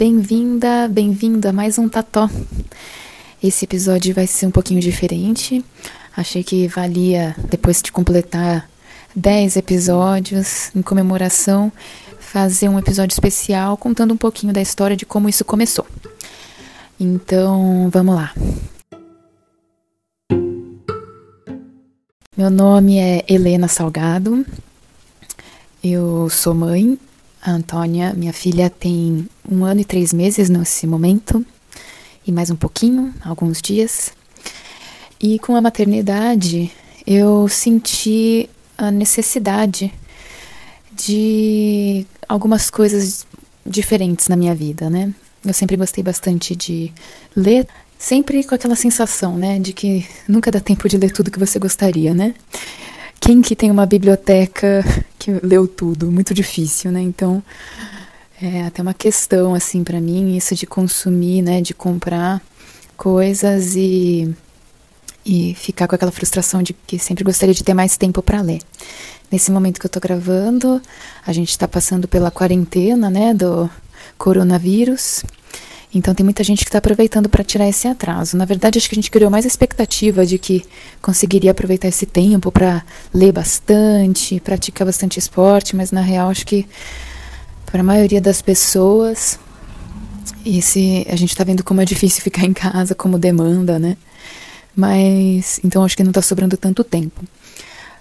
bem-vinda, bem-vindo a mais um Tató. Esse episódio vai ser um pouquinho diferente. Achei que valia, depois de completar 10 episódios em comemoração, fazer um episódio especial contando um pouquinho da história de como isso começou. Então, vamos lá. Meu nome é Helena Salgado. Eu sou mãe. A Antônia, minha filha, tem um ano e três meses nesse momento, e mais um pouquinho, alguns dias. E com a maternidade, eu senti a necessidade de algumas coisas diferentes na minha vida, né? Eu sempre gostei bastante de ler, sempre com aquela sensação, né, de que nunca dá tempo de ler tudo que você gostaria, né? Quem que tem uma biblioteca que leu tudo? Muito difícil, né? Então, é até uma questão, assim, para mim, isso de consumir, né? De comprar coisas e, e ficar com aquela frustração de que sempre gostaria de ter mais tempo para ler. Nesse momento que eu tô gravando, a gente está passando pela quarentena, né? Do coronavírus. Então tem muita gente que está aproveitando para tirar esse atraso. Na verdade, acho que a gente criou mais expectativa de que conseguiria aproveitar esse tempo para ler bastante, praticar bastante esporte, mas na real acho que para a maioria das pessoas esse a gente está vendo como é difícil ficar em casa, como demanda, né? Mas então acho que não está sobrando tanto tempo.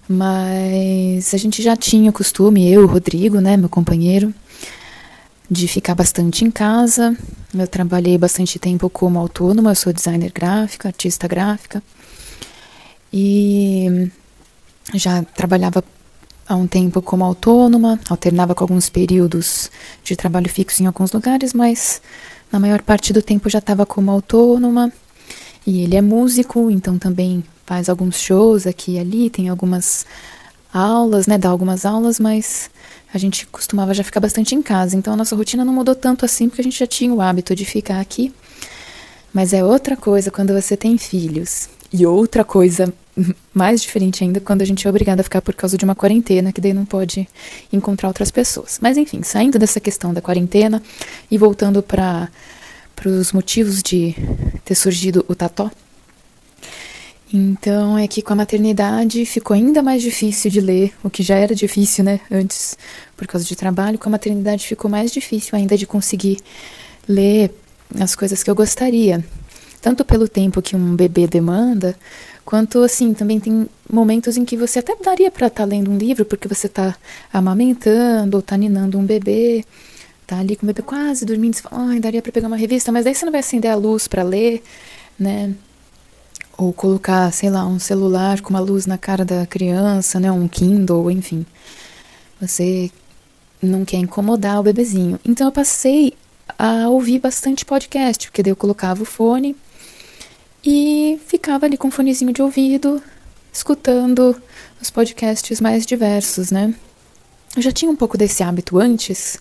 Mas a gente já tinha o costume, eu, o Rodrigo, né, meu companheiro, de ficar bastante em casa. Eu trabalhei bastante tempo como autônoma, eu sou designer gráfica, artista gráfica. E já trabalhava há um tempo como autônoma, alternava com alguns períodos de trabalho fixo em alguns lugares, mas na maior parte do tempo já estava como autônoma. E ele é músico, então também faz alguns shows aqui e ali, tem algumas aulas, né, dá algumas aulas, mas a gente costumava já ficar bastante em casa, então a nossa rotina não mudou tanto assim, porque a gente já tinha o hábito de ficar aqui. Mas é outra coisa quando você tem filhos. E outra coisa mais diferente ainda quando a gente é obrigada a ficar por causa de uma quarentena, que daí não pode encontrar outras pessoas. Mas enfim, saindo dessa questão da quarentena e voltando para os motivos de ter surgido o Tató, então é que com a maternidade ficou ainda mais difícil de ler, o que já era difícil, né, antes, por causa de trabalho. Com a maternidade ficou mais difícil ainda de conseguir ler as coisas que eu gostaria. Tanto pelo tempo que um bebê demanda, quanto assim, também tem momentos em que você até daria para estar tá lendo um livro, porque você está amamentando ou está ninando um bebê, tá ali com o bebê quase dormindo, você fala, ai, daria para pegar uma revista, mas daí você não vai acender a luz para ler, né? Ou colocar, sei lá, um celular com uma luz na cara da criança, né, um Kindle, enfim. Você não quer incomodar o bebezinho. Então eu passei a ouvir bastante podcast, porque daí eu colocava o fone e ficava ali com o fonezinho de ouvido, escutando os podcasts mais diversos, né? Eu já tinha um pouco desse hábito antes,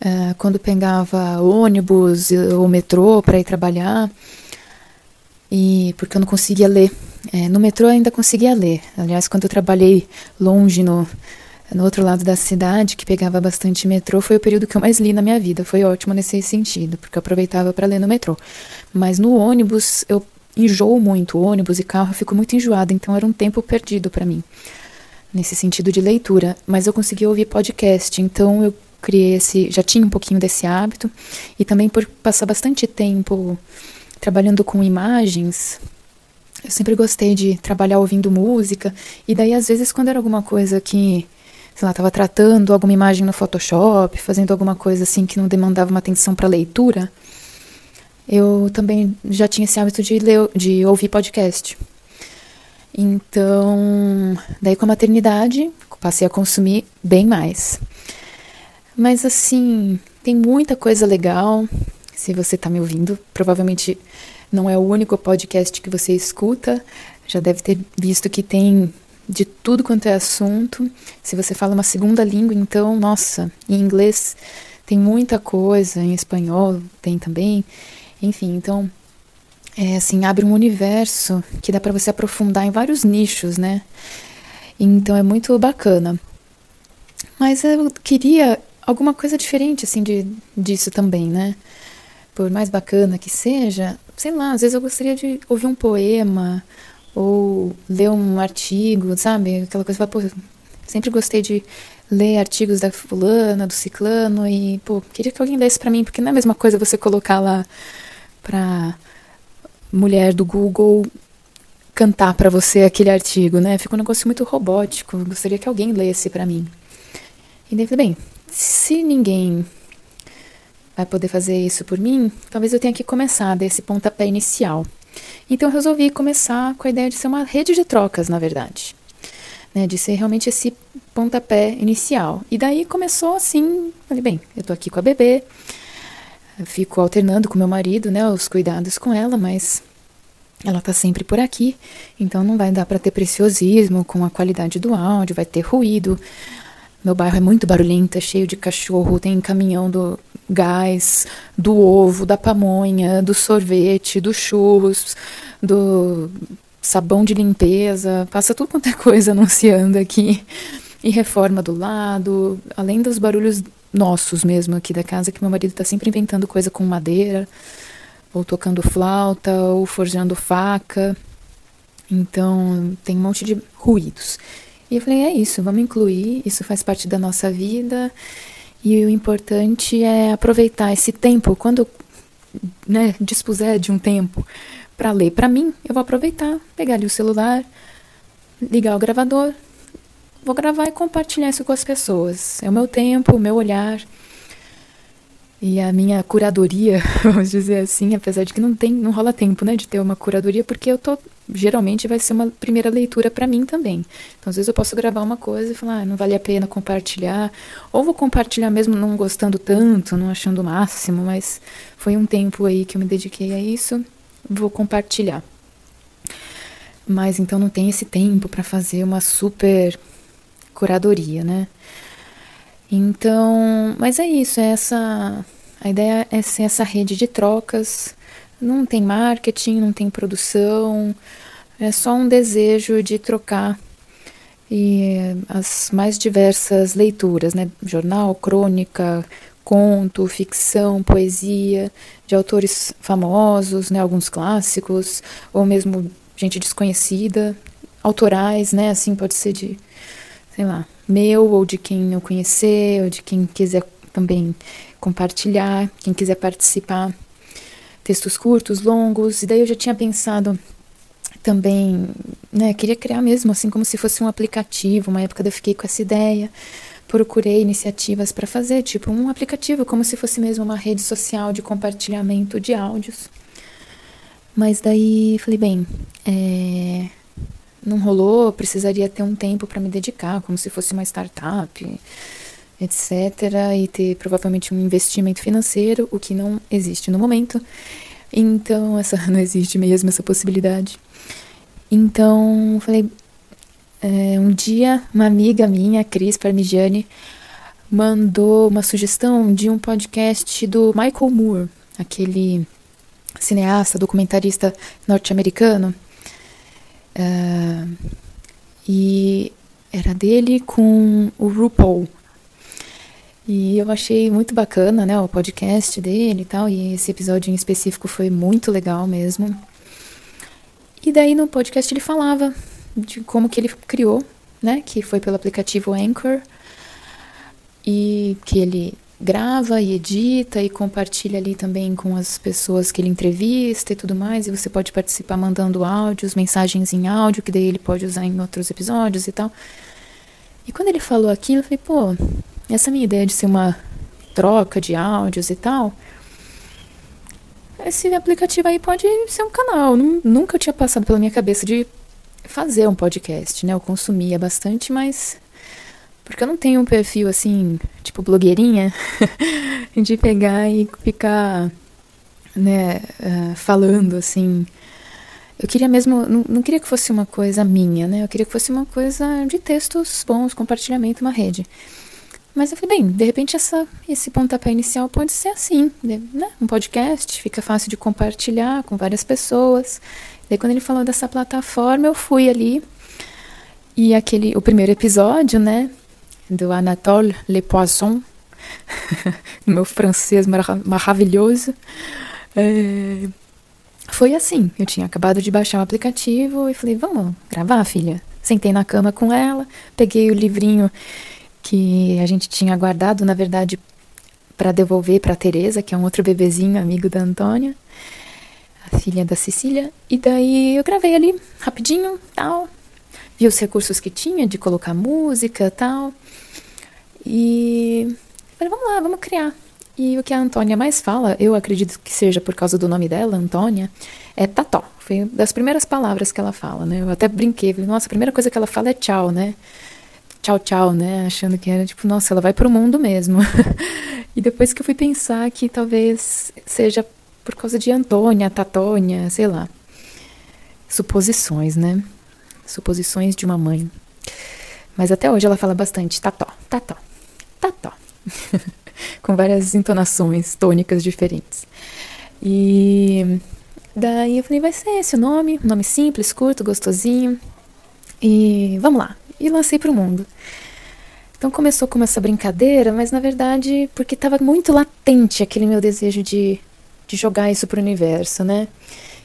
uh, quando pegava ônibus ou metrô para ir trabalhar e porque eu não conseguia ler. É, no metrô eu ainda conseguia ler. Aliás, quando eu trabalhei longe no, no outro lado da cidade, que pegava bastante metrô, foi o período que eu mais li na minha vida. Foi ótimo nesse sentido, porque eu aproveitava para ler no metrô. Mas no ônibus eu enjoo muito, ônibus e carro, eu fico muito enjoada, então era um tempo perdido para mim, nesse sentido de leitura. Mas eu conseguia ouvir podcast, então eu criei esse, já tinha um pouquinho desse hábito, e também por passar bastante tempo trabalhando com imagens, eu sempre gostei de trabalhar ouvindo música, e daí às vezes quando era alguma coisa que, sei lá, tava tratando alguma imagem no Photoshop, fazendo alguma coisa assim que não demandava uma atenção para leitura, eu também já tinha esse hábito de ler, de ouvir podcast. Então, daí com a maternidade, passei a consumir bem mais. Mas assim, tem muita coisa legal se você está me ouvindo. Provavelmente não é o único podcast que você escuta. Já deve ter visto que tem de tudo quanto é assunto. Se você fala uma segunda língua, então, nossa, em inglês tem muita coisa, em espanhol tem também. Enfim, então, é assim, abre um universo que dá para você aprofundar em vários nichos, né? Então é muito bacana. Mas eu queria alguma coisa diferente, assim, de, disso também, né? Por mais bacana que seja, sei lá, às vezes eu gostaria de ouvir um poema ou ler um artigo, sabe? Aquela coisa, pô, sempre gostei de ler artigos da fulana, do ciclano e, pô, queria que alguém lesse para mim, porque não é a mesma coisa você colocar lá pra mulher do Google cantar para você aquele artigo, né? Fica um negócio muito robótico. Gostaria que alguém lesse para mim. E daí bem, se ninguém vai poder fazer isso por mim, talvez eu tenha que começar desse pontapé inicial. Então eu resolvi começar com a ideia de ser uma rede de trocas, na verdade. Né, de ser realmente esse pontapé inicial. E daí começou assim, falei, bem, eu tô aqui com a bebê, fico alternando com meu marido, né, os cuidados com ela, mas ela tá sempre por aqui, então não vai dar para ter preciosismo com a qualidade do áudio, vai ter ruído. Meu bairro é muito barulhento, é cheio de cachorro, tem caminhão do gás, do ovo, da pamonha, do sorvete, do churros, do sabão de limpeza, passa tudo quanto é coisa anunciando aqui. E reforma do lado, além dos barulhos nossos mesmo aqui da casa, que meu marido está sempre inventando coisa com madeira ou tocando flauta, ou forjando faca. Então, tem um monte de ruídos. E eu falei: é isso, vamos incluir, isso faz parte da nossa vida. E o importante é aproveitar esse tempo, quando né, dispuser de um tempo para ler para mim, eu vou aproveitar, pegar ali o celular, ligar o gravador, vou gravar e compartilhar isso com as pessoas. É o meu tempo, o meu olhar. E a minha curadoria, vamos dizer assim, apesar de que não tem, não rola tempo, né, de ter uma curadoria, porque eu tô geralmente vai ser uma primeira leitura para mim também. Então, às vezes eu posso gravar uma coisa e falar, ah, não vale a pena compartilhar, ou vou compartilhar mesmo não gostando tanto, não achando o máximo, mas foi um tempo aí que eu me dediquei a isso, vou compartilhar. Mas então não tem esse tempo para fazer uma super curadoria, né? Então, mas é isso, é essa a ideia é ser essa rede de trocas. Não tem marketing, não tem produção, é só um desejo de trocar e as mais diversas leituras, né? Jornal, crônica, conto, ficção, poesia, de autores famosos, né? Alguns clássicos, ou mesmo gente desconhecida, autorais, né? Assim pode ser de, sei lá, meu ou de quem eu conhecer, ou de quem quiser também compartilhar, quem quiser participar. Textos curtos, longos, e daí eu já tinha pensado também, né, queria criar mesmo assim como se fosse um aplicativo. Uma época eu fiquei com essa ideia, procurei iniciativas para fazer, tipo um aplicativo, como se fosse mesmo uma rede social de compartilhamento de áudios. Mas daí falei, bem, é, não rolou, precisaria ter um tempo para me dedicar, como se fosse uma startup, etc. E ter provavelmente um investimento financeiro, o que não existe no momento. Então, essa não existe mesmo essa possibilidade. Então, falei, é, um dia uma amiga minha, Cris Parmigiani, mandou uma sugestão de um podcast do Michael Moore, aquele cineasta, documentarista norte-americano. Uh, e era dele com o RuPaul. E eu achei muito bacana, né, o podcast dele e tal, e esse episódio em específico foi muito legal mesmo. E daí no podcast ele falava de como que ele criou, né, que foi pelo aplicativo Anchor, e que ele grava e edita e compartilha ali também com as pessoas que ele entrevista e tudo mais. E você pode participar mandando áudios, mensagens em áudio, que daí ele pode usar em outros episódios e tal. E quando ele falou aquilo, eu falei, pô, essa minha ideia de ser uma troca de áudios e tal, esse aplicativo aí pode ser um canal. Nunca tinha passado pela minha cabeça de fazer um podcast, né? Eu consumia bastante, mas porque eu não tenho um perfil assim, tipo blogueirinha, de pegar e ficar, né, uh, falando assim. Eu queria mesmo, não, não, queria que fosse uma coisa minha, né? Eu queria que fosse uma coisa de textos bons, compartilhamento, uma rede. Mas eu falei, bem, de repente essa, esse pontapé inicial pode ser assim, né? Um podcast, fica fácil de compartilhar com várias pessoas. Daí quando ele falou dessa plataforma, eu fui ali e aquele, o primeiro episódio, né? do Anatole Le Poisson, no meu francês maravilhoso. É, foi assim, eu tinha acabado de baixar o aplicativo e falei, vamos gravar, filha? Sentei na cama com ela, peguei o livrinho que a gente tinha guardado, na verdade, para devolver para Teresa, que é um outro bebezinho amigo da Antônia, a filha da Cecília, e daí eu gravei ali rapidinho, tal, vi os recursos que tinha de colocar música, tal. E falei, vamos lá, vamos criar. E o que a Antônia mais fala, eu acredito que seja por causa do nome dela, Antônia, é tató. Foi das primeiras palavras que ela fala, né? Eu até brinquei, falei, nossa, a primeira coisa que ela fala é tchau, né? Tchau, tchau, né? Achando que era tipo, nossa, ela vai pro mundo mesmo. e depois que eu fui pensar que talvez seja por causa de Antônia, Tatônia, sei lá. Suposições, né? Suposições de uma mãe. Mas até hoje ela fala bastante tató, tató, tató. com várias entonações tônicas diferentes. E daí eu falei, vai ser esse o nome, nome simples, curto, gostosinho. E vamos lá. E lancei para o mundo. Então começou como essa brincadeira, mas na verdade porque estava muito latente aquele meu desejo de, de jogar isso para o universo, né?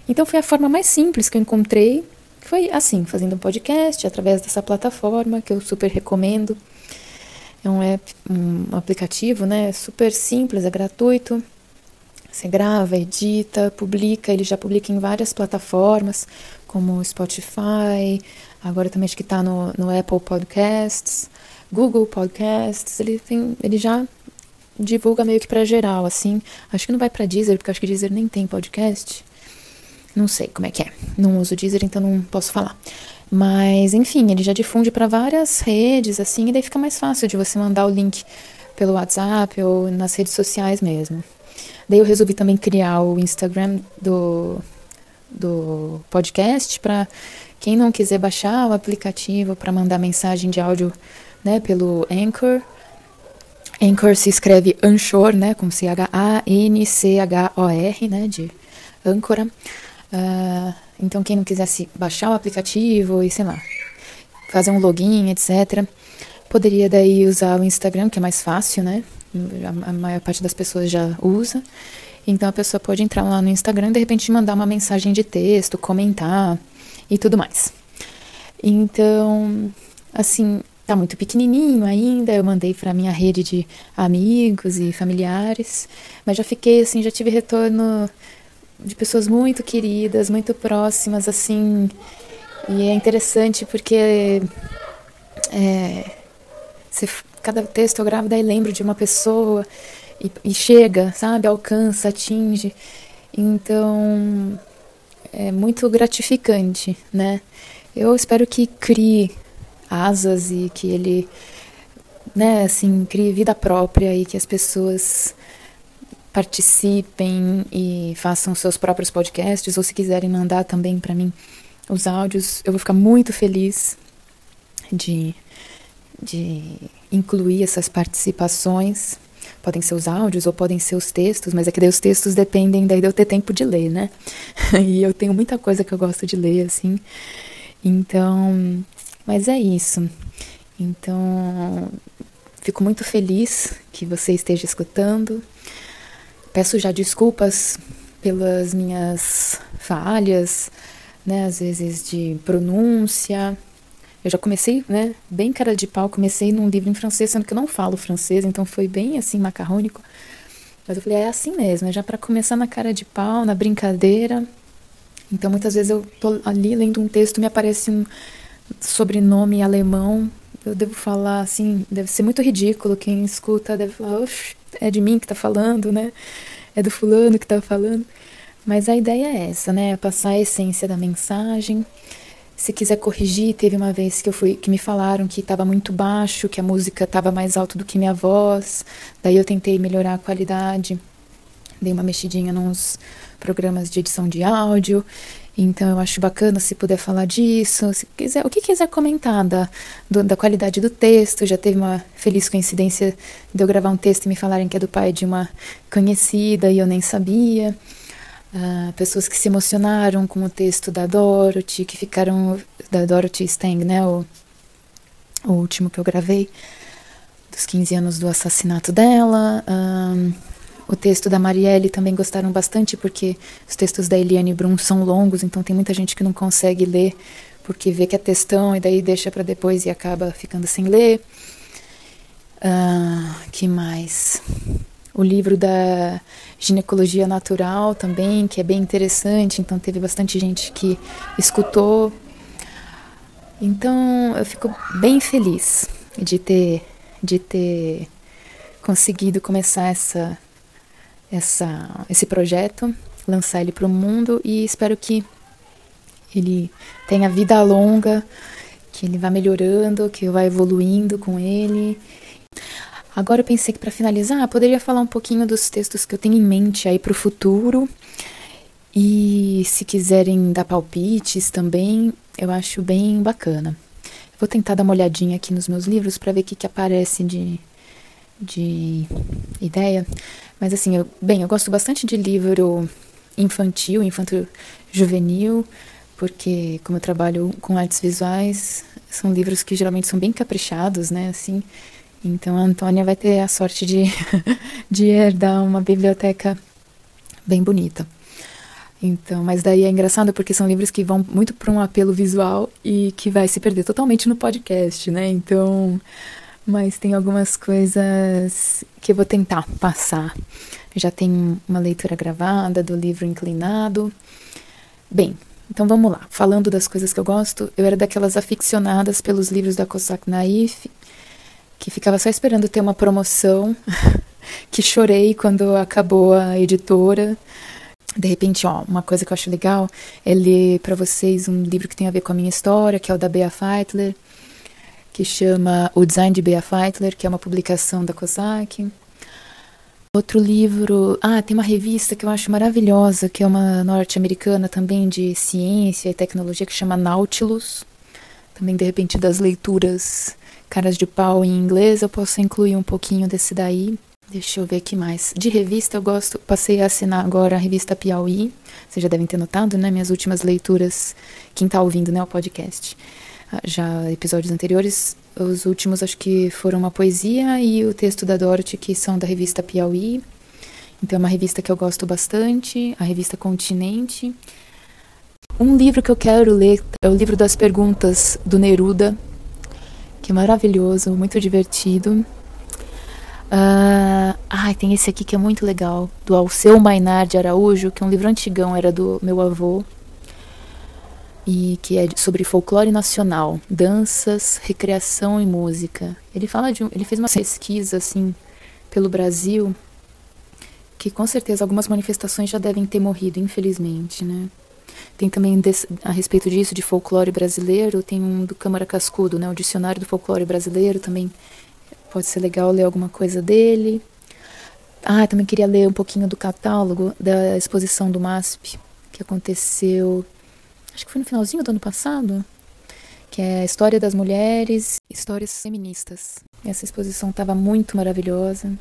Então foi a forma mais simples que eu encontrei. Foi assim, fazendo um podcast através dessa plataforma que eu super recomendo. É um app, um aplicativo, né? Super simples, é gratuito. Você grava, edita, publica. Ele já publica em várias plataformas, como Spotify. Agora também acho que está no, no Apple Podcasts, Google Podcasts. Ele tem, ele já divulga meio que para geral, assim. Acho que não vai para Deezer, porque acho que Deezer nem tem podcast. Não sei como é que é. Não uso Deezer, então não posso falar. Mas, enfim, ele já difunde para várias redes, assim, e daí fica mais fácil de você mandar o link pelo WhatsApp ou nas redes sociais mesmo. Daí eu resolvi também criar o Instagram do, do podcast para quem não quiser baixar o aplicativo para mandar mensagem de áudio né, pelo Anchor. Anchor se escreve Anchor, né, com C-H-A-N-C-H-O-R, né, de âncora. Uh, então, quem não quisesse baixar o aplicativo e, sei lá, fazer um login, etc., poderia daí usar o Instagram, que é mais fácil, né? A maior parte das pessoas já usa. Então, a pessoa pode entrar lá no Instagram e, de repente, mandar uma mensagem de texto, comentar e tudo mais. Então, assim, tá muito pequenininho ainda. Eu mandei para minha rede de amigos e familiares, mas já fiquei assim, já tive retorno de pessoas muito queridas, muito próximas, assim. E é interessante porque é, cada texto eu gravo, daí lembro de uma pessoa e, e chega, sabe? Alcança, atinge. Então é muito gratificante, né? Eu espero que crie asas e que ele, né, assim, crie vida própria e que as pessoas participem e façam seus próprios podcasts, ou se quiserem mandar também para mim os áudios, eu vou ficar muito feliz de, de incluir essas participações. Podem ser os áudios ou podem ser os textos, mas é que daí os textos dependem daí de eu ter tempo de ler, né? e eu tenho muita coisa que eu gosto de ler, assim. Então, mas é isso. Então, fico muito feliz que você esteja escutando. Peço já desculpas pelas minhas falhas, né, às vezes de pronúncia. Eu já comecei, né, bem cara de pau, comecei num livro em francês, sendo que eu não falo francês, então foi bem assim macarrônico. Mas eu falei, é assim mesmo, é já para começar na cara de pau, na brincadeira. Então muitas vezes eu tô ali lendo um texto, me aparece um sobrenome alemão, eu devo falar assim, deve ser muito ridículo, quem escuta deve falar, é de mim que tá falando, né? É do fulano que tá falando. Mas a ideia é essa, né? É passar a essência da mensagem. Se quiser corrigir, teve uma vez que eu fui que me falaram que estava muito baixo, que a música estava mais alto do que minha voz. Daí eu tentei melhorar a qualidade. Dei uma mexidinha nos programas de edição de áudio então eu acho bacana se puder falar disso, se quiser, o que quiser comentar da, do, da qualidade do texto. Já teve uma feliz coincidência de eu gravar um texto e me falarem que é do pai de uma conhecida e eu nem sabia. Uh, pessoas que se emocionaram com o texto da Dorothy, que ficaram da Dorothy Stang, né, o, o último que eu gravei dos 15 anos do assassinato dela. O texto da Marielle também gostaram bastante, porque os textos da Eliane Brum são longos, então tem muita gente que não consegue ler, porque vê que é textão e daí deixa para depois e acaba ficando sem ler. Uh, que mais? O livro da ginecologia natural também, que é bem interessante, então teve bastante gente que escutou. Então eu fico bem feliz de ter, de ter conseguido começar essa essa, esse projeto, lançar ele para o mundo e espero que ele tenha vida longa, que ele vá melhorando, que eu vá evoluindo com ele. Agora eu pensei que para finalizar, eu poderia falar um pouquinho dos textos que eu tenho em mente aí para o futuro. E se quiserem dar palpites também, eu acho bem bacana. Vou tentar dar uma olhadinha aqui nos meus livros para ver o que, que aparece de, de ideia. Mas assim, eu, bem, eu gosto bastante de livro infantil, infanto juvenil, porque como eu trabalho com artes visuais, são livros que geralmente são bem caprichados, né, assim. Então a Antônia vai ter a sorte de, de herdar uma biblioteca bem bonita. Então, mas daí é engraçado porque são livros que vão muito para um apelo visual e que vai se perder totalmente no podcast, né? Então, mas tem algumas coisas que eu vou tentar passar. Já tem uma leitura gravada do livro Inclinado. Bem, então vamos lá. Falando das coisas que eu gosto, eu era daquelas aficionadas pelos livros da Cossack Naif, que ficava só esperando ter uma promoção, que chorei quando acabou a editora. De repente, ó, uma coisa que eu acho legal é ler para vocês um livro que tem a ver com a minha história, que é o da Bea Feitler que chama O Design de Bea Feitler, que é uma publicação da COSAC. Outro livro, ah, tem uma revista que eu acho maravilhosa, que é uma norte-americana também de ciência e tecnologia, que chama Nautilus. Também, de repente, das leituras caras de pau em inglês, eu posso incluir um pouquinho desse daí. Deixa eu ver aqui mais. De revista, eu gosto, passei a assinar agora a revista Piauí. Vocês já devem ter notado, né? Minhas últimas leituras, quem está ouvindo, né? O podcast já episódios anteriores. Os últimos acho que foram uma poesia e o texto da Dorothy, que são da revista Piauí. Então é uma revista que eu gosto bastante, a revista Continente. Um livro que eu quero ler é o livro das perguntas do Neruda, que maravilhoso, muito divertido. Uh, ah, tem esse aqui que é muito legal, do Alceu Mainar de Araújo, que é um livro antigão, era do meu avô e que é sobre folclore nacional, danças, recreação e música. Ele fala de ele fez uma pesquisa assim pelo Brasil que com certeza algumas manifestações já devem ter morrido, infelizmente, né? Tem também a respeito disso de folclore brasileiro, tem um do Câmara Cascudo, né, o dicionário do folclore brasileiro, também pode ser legal ler alguma coisa dele. Ah, também queria ler um pouquinho do catálogo da exposição do MASP, que aconteceu acho que foi no finalzinho do ano passado, que é a história das mulheres, histórias feministas. Essa exposição estava muito maravilhosa.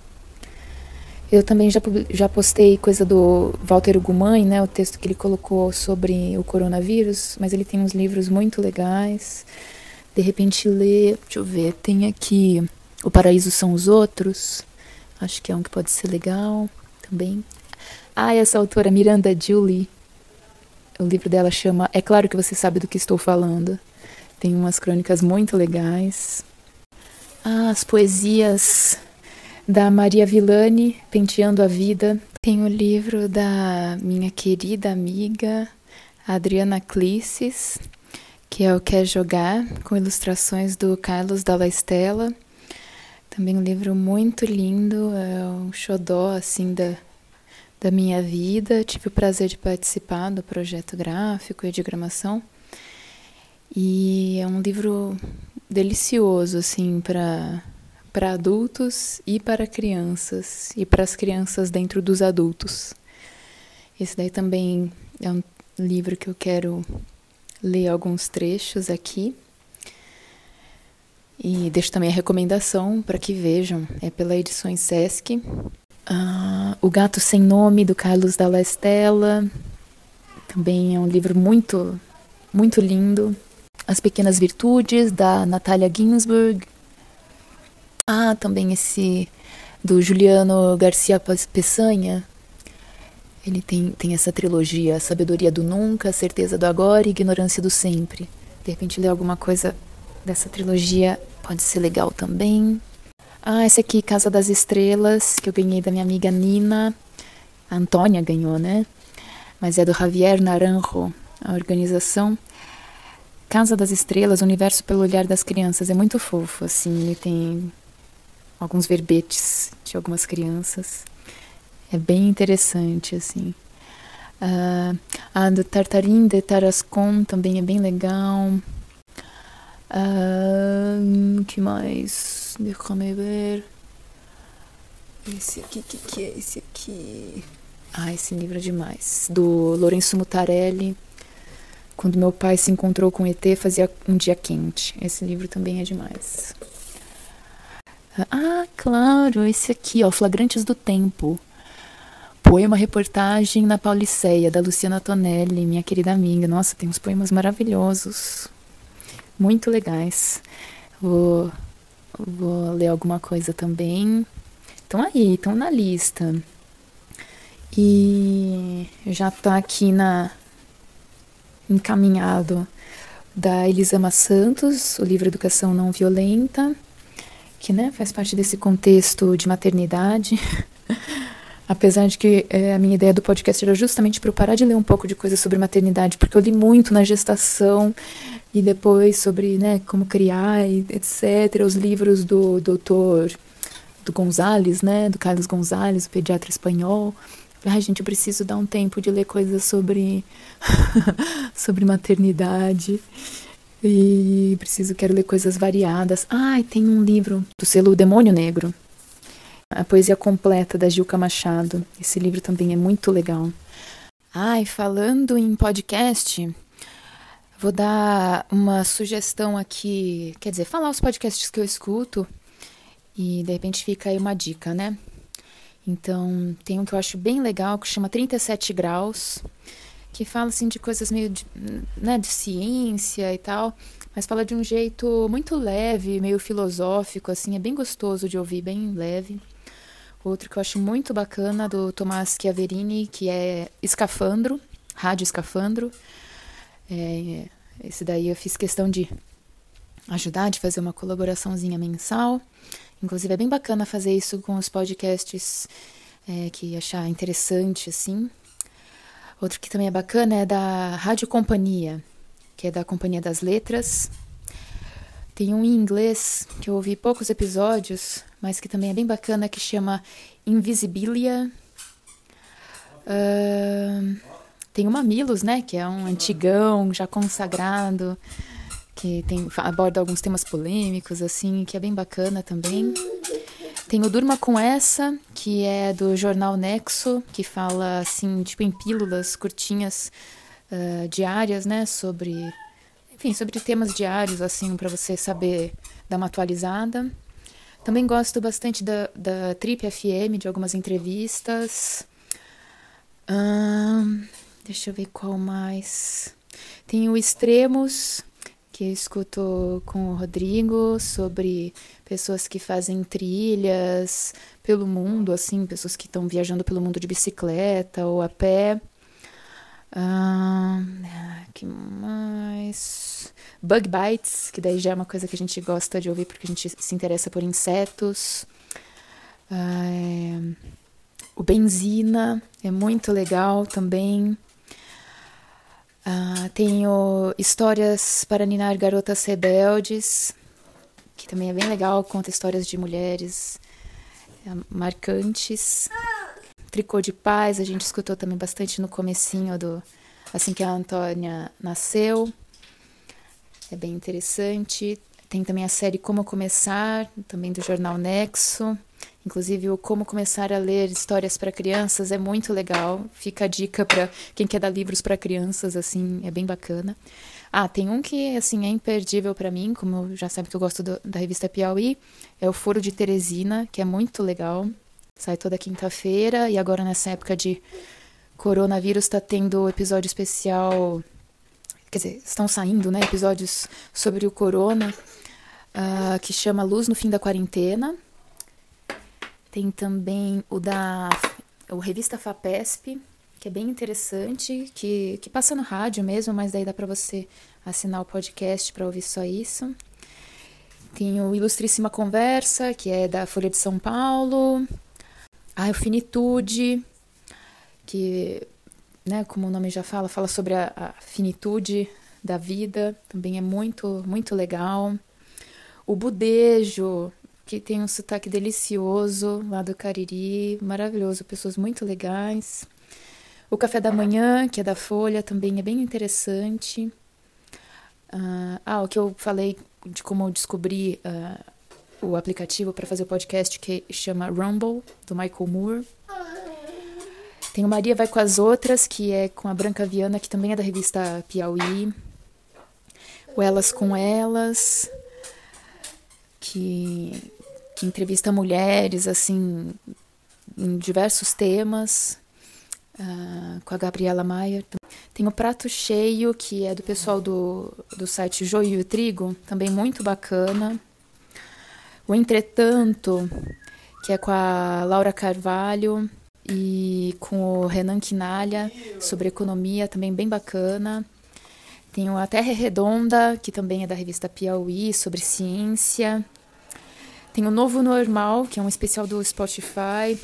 Eu também já, já postei coisa do Walter Ugumãe, né, o texto que ele colocou sobre o coronavírus, mas ele tem uns livros muito legais. De repente ler, deixa eu ver, tem aqui O Paraíso São os Outros, acho que é um que pode ser legal também. Ah, essa autora Miranda Julie, o livro dela chama É Claro que Você Sabe do que Estou Falando. Tem umas crônicas muito legais. Ah, as poesias da Maria Villani, Penteando a Vida. Tem o livro da minha querida amiga Adriana Clisses, que é o Quer Jogar, com ilustrações do Carlos Dalla Estela. Também um livro muito lindo, é um xodó assim da da minha vida. Tive o prazer de participar do projeto gráfico e de gramação. E é um livro delicioso, assim, para para adultos e para crianças, e para as crianças dentro dos adultos. Esse daí também é um livro que eu quero ler alguns trechos aqui. E deixo também a recomendação para que vejam, é pela Edições Sesc, Uh, o Gato Sem Nome, do Carlos Dalla Estela. Também é um livro muito, muito lindo. As Pequenas Virtudes, da Natalia Ginsburg. Ah, também esse do Juliano Garcia Peçanha. Ele tem, tem essa trilogia, Sabedoria do Nunca, Certeza do Agora e Ignorância do Sempre. De repente ler alguma coisa dessa trilogia pode ser legal também. Ah, esse aqui, Casa das Estrelas, que eu ganhei da minha amiga Nina. A Antônia ganhou, né? Mas é do Javier Naranjo, a organização. Casa das Estrelas, Universo pelo Olhar das Crianças. É muito fofo, assim. Ele tem alguns verbetes de algumas crianças. É bem interessante, assim. Uh, a do Tartarim de Tarascon também é bem legal. Uh, que mais? Deixa-me ver. Esse aqui, que que é esse aqui? Ah, esse livro é demais. Do Lourenço Mutarelli. Quando meu pai se encontrou com ET, fazia um dia quente. Esse livro também é demais. Ah, claro, esse aqui, ó, Flagrantes do Tempo. Poema reportagem na Pauliceia, da Luciana Tonelli, minha querida amiga. Nossa, tem uns poemas maravilhosos muito legais. Vou, vou ler alguma coisa também. Estão aí, estão na lista. E já está aqui na encaminhado da Elisama Santos, o livro Educação Não Violenta, que né, faz parte desse contexto de maternidade. Apesar de que é, a minha ideia do podcast era justamente para eu parar de ler um pouco de coisa sobre maternidade, porque eu li muito na gestação e depois sobre né, como criar, etc. Os livros do doutor do Gonzales, né, do Carlos Gonzales, o pediatra espanhol. Ai, gente, eu preciso dar um tempo de ler coisas sobre sobre maternidade. E preciso, quero ler coisas variadas. Ai, tem um livro do selo Demônio Negro, a poesia completa da Gilca Machado. Esse livro também é muito legal. Ai, falando em podcast, vou dar uma sugestão aqui, quer dizer, falar os podcasts que eu escuto e de repente fica aí uma dica, né? Então, tem um que eu acho bem legal que chama 37 graus, que fala assim de coisas meio de, né, de ciência e tal, mas fala de um jeito muito leve, meio filosófico, assim, é bem gostoso de ouvir, bem leve. Outro que eu acho muito bacana, do Tomás Chiaverini, que é Escafandro, Rádio Escafandro. É, esse daí eu fiz questão de ajudar, de fazer uma colaboraçãozinha mensal. Inclusive é bem bacana fazer isso com os podcasts é, que achar interessante, assim. Outro que também é bacana é da Rádio Companhia, que é da Companhia das Letras. Tem um em inglês que eu ouvi poucos episódios, mas que também é bem bacana, que chama Invisibilia. Uh, tem o Mamilos, né, que é um antigão, já consagrado, que tem, aborda alguns temas polêmicos, assim, que é bem bacana também. Tem o Durma Com Essa, que é do jornal Nexo, que fala, assim, tipo em pílulas curtinhas uh, diárias, né, sobre enfim, sobre temas diários, assim, para você saber dar uma atualizada. Também gosto bastante da, da Trip FM, de algumas entrevistas. Deixa eu ver qual mais. Tem o Extremos, que eu escuto com o Rodrigo, sobre pessoas que fazem trilhas pelo mundo, assim, pessoas que estão viajando pelo mundo de bicicleta ou a pé. Ah, que mais? Bug Bites, que daí já é uma coisa que a gente gosta de ouvir porque a gente se interessa por insetos. Ah, o Benzina é muito legal também. Ah, tenho Histórias para Ninar Garotas Rebeldes, que também é bem legal, conta histórias de mulheres é, marcantes. Tricô de Paz, a gente escutou também bastante no comecinho do assim que a Antônia nasceu. É bem interessante. Tem também a série Como Começar, também do jornal Nexo. Inclusive, o Como Começar a Ler Histórias para Crianças é muito legal. Fica a dica para quem quer dar livros para crianças, assim, é bem bacana. Ah, tem um que, assim, é imperdível para mim, como já sabe que eu gosto do, da revista Piauí, é o Foro de Teresina, que é muito legal. Sai toda quinta-feira e agora nessa época de coronavírus está tendo episódio especial. Quer dizer, estão saindo, né? Episódios sobre o corona. uh, que chama Luz no Fim da Quarentena. Tem também o da o Revista FAPESP, que é bem interessante, que, que passa no rádio mesmo, mas daí dá para você assinar o podcast para ouvir só isso. Tem o Ilustríssima Conversa, que é da Folha de São Paulo. O Finitude, que, né, como o nome já fala, fala sobre a, a finitude da vida, também é muito, muito legal. O Budejo, que tem um sotaque delicioso lá do Cariri, maravilhoso, pessoas muito legais. O Café da Manhã, que é da Folha, também é bem interessante. Uh, ah, o que eu falei de como eu descobri uh, o aplicativo para fazer o podcast que chama Rumble, do Michael Moore. Tem o Maria Vai com as Outras, que é com a Branca Viana, que também é da revista Piauí. O Elas com Elas, que que entrevista mulheres, assim, em diversos temas, uh, com a Gabriela Maia. Tem o Prato Cheio, que é do pessoal do, do site Joio e Trigo, também muito bacana. O Entretanto, que é com a Laura Carvalho e com o Renan Quinalha, sobre economia, também bem bacana. Tem o A Terra é Redonda, que também é da revista Piauí, sobre ciência. Tem o Novo Normal, que é um especial do Spotify.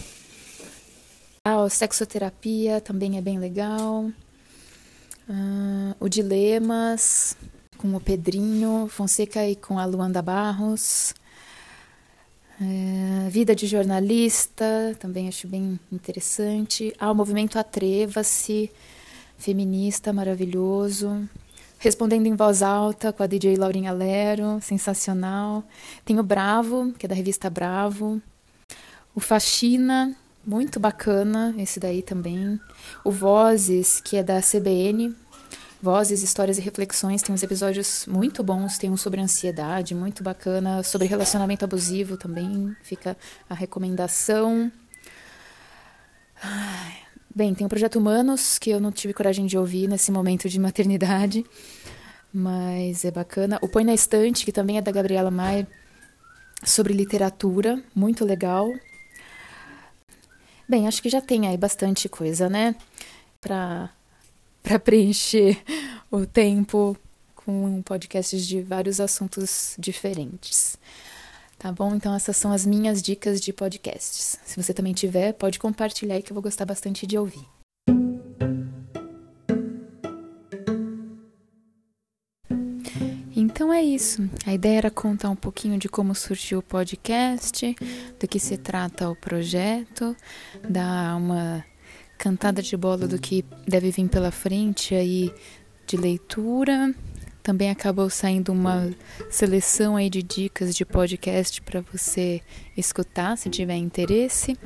Ah, Sexoterapia também é bem legal. Uh, o Dilemas, com o Pedrinho Fonseca e com a Luanda Barros. Uh, Vida de Jornalista, também acho bem interessante. Ah, o Movimento Atreva-se, feminista, maravilhoso. Respondendo em voz alta com a DJ Laurinha Lero, sensacional. Tem o Bravo, que é da revista Bravo. O Faxina, muito bacana, esse daí também. O Vozes, que é da CBN. Vozes, Histórias e Reflexões, tem uns episódios muito bons, tem um sobre ansiedade, muito bacana, sobre relacionamento abusivo também, fica a recomendação. Ai, Bem, tem o Projeto Humanos, que eu não tive coragem de ouvir nesse momento de maternidade, mas é bacana. O Põe na Estante, que também é da Gabriela Maia, sobre literatura, muito legal. Bem, acho que já tem aí bastante coisa, né? Para preencher o tempo com podcasts de vários assuntos diferentes. Tá bom? Então essas são as minhas dicas de podcasts. Se você também tiver, pode compartilhar aí que eu vou gostar bastante de ouvir. Então é isso. A ideia era contar um pouquinho de como surgiu o podcast, do que se trata o projeto, dar uma cantada de bola do que deve vir pela frente aí de leitura também acabou saindo uma seleção aí de dicas de podcast para você escutar, se tiver interesse.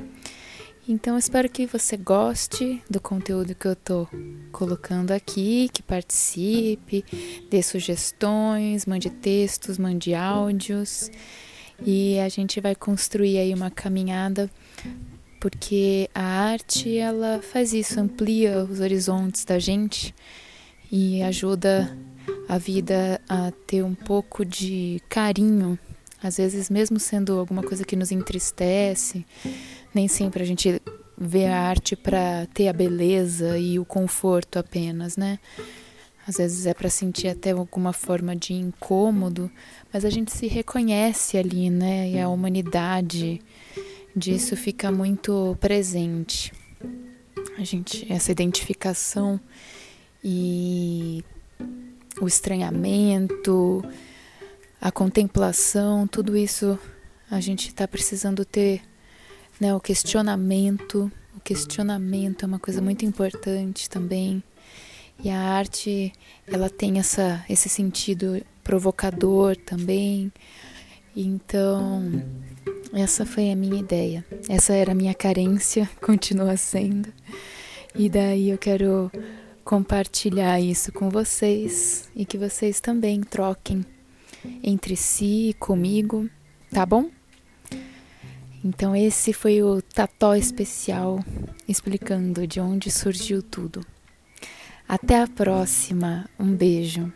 Então, espero que você goste do conteúdo que eu estou colocando aqui, que participe, dê sugestões, mande textos, mande áudios. E a gente vai construir aí uma caminhada, porque a arte, ela faz isso, amplia os horizontes da gente e ajuda a vida a ter um pouco de carinho, às vezes mesmo sendo alguma coisa que nos entristece, nem sempre a gente vê a arte para ter a beleza e o conforto apenas, né? Às vezes é para sentir até alguma forma de incômodo, mas a gente se reconhece ali, né? E a humanidade disso fica muito presente. A gente essa identificação e o estranhamento, a contemplação, tudo isso a gente está precisando ter, né? O questionamento, o questionamento é uma coisa muito importante também. E a arte, ela tem essa, esse sentido provocador também. Então, essa foi a minha ideia. Essa era a minha carência, continua sendo. E daí eu quero compartilhar isso com vocês e que vocês também troquem entre si e comigo, tá bom? Então esse foi o Tató especial explicando de onde surgiu tudo. Até a próxima. Um beijo.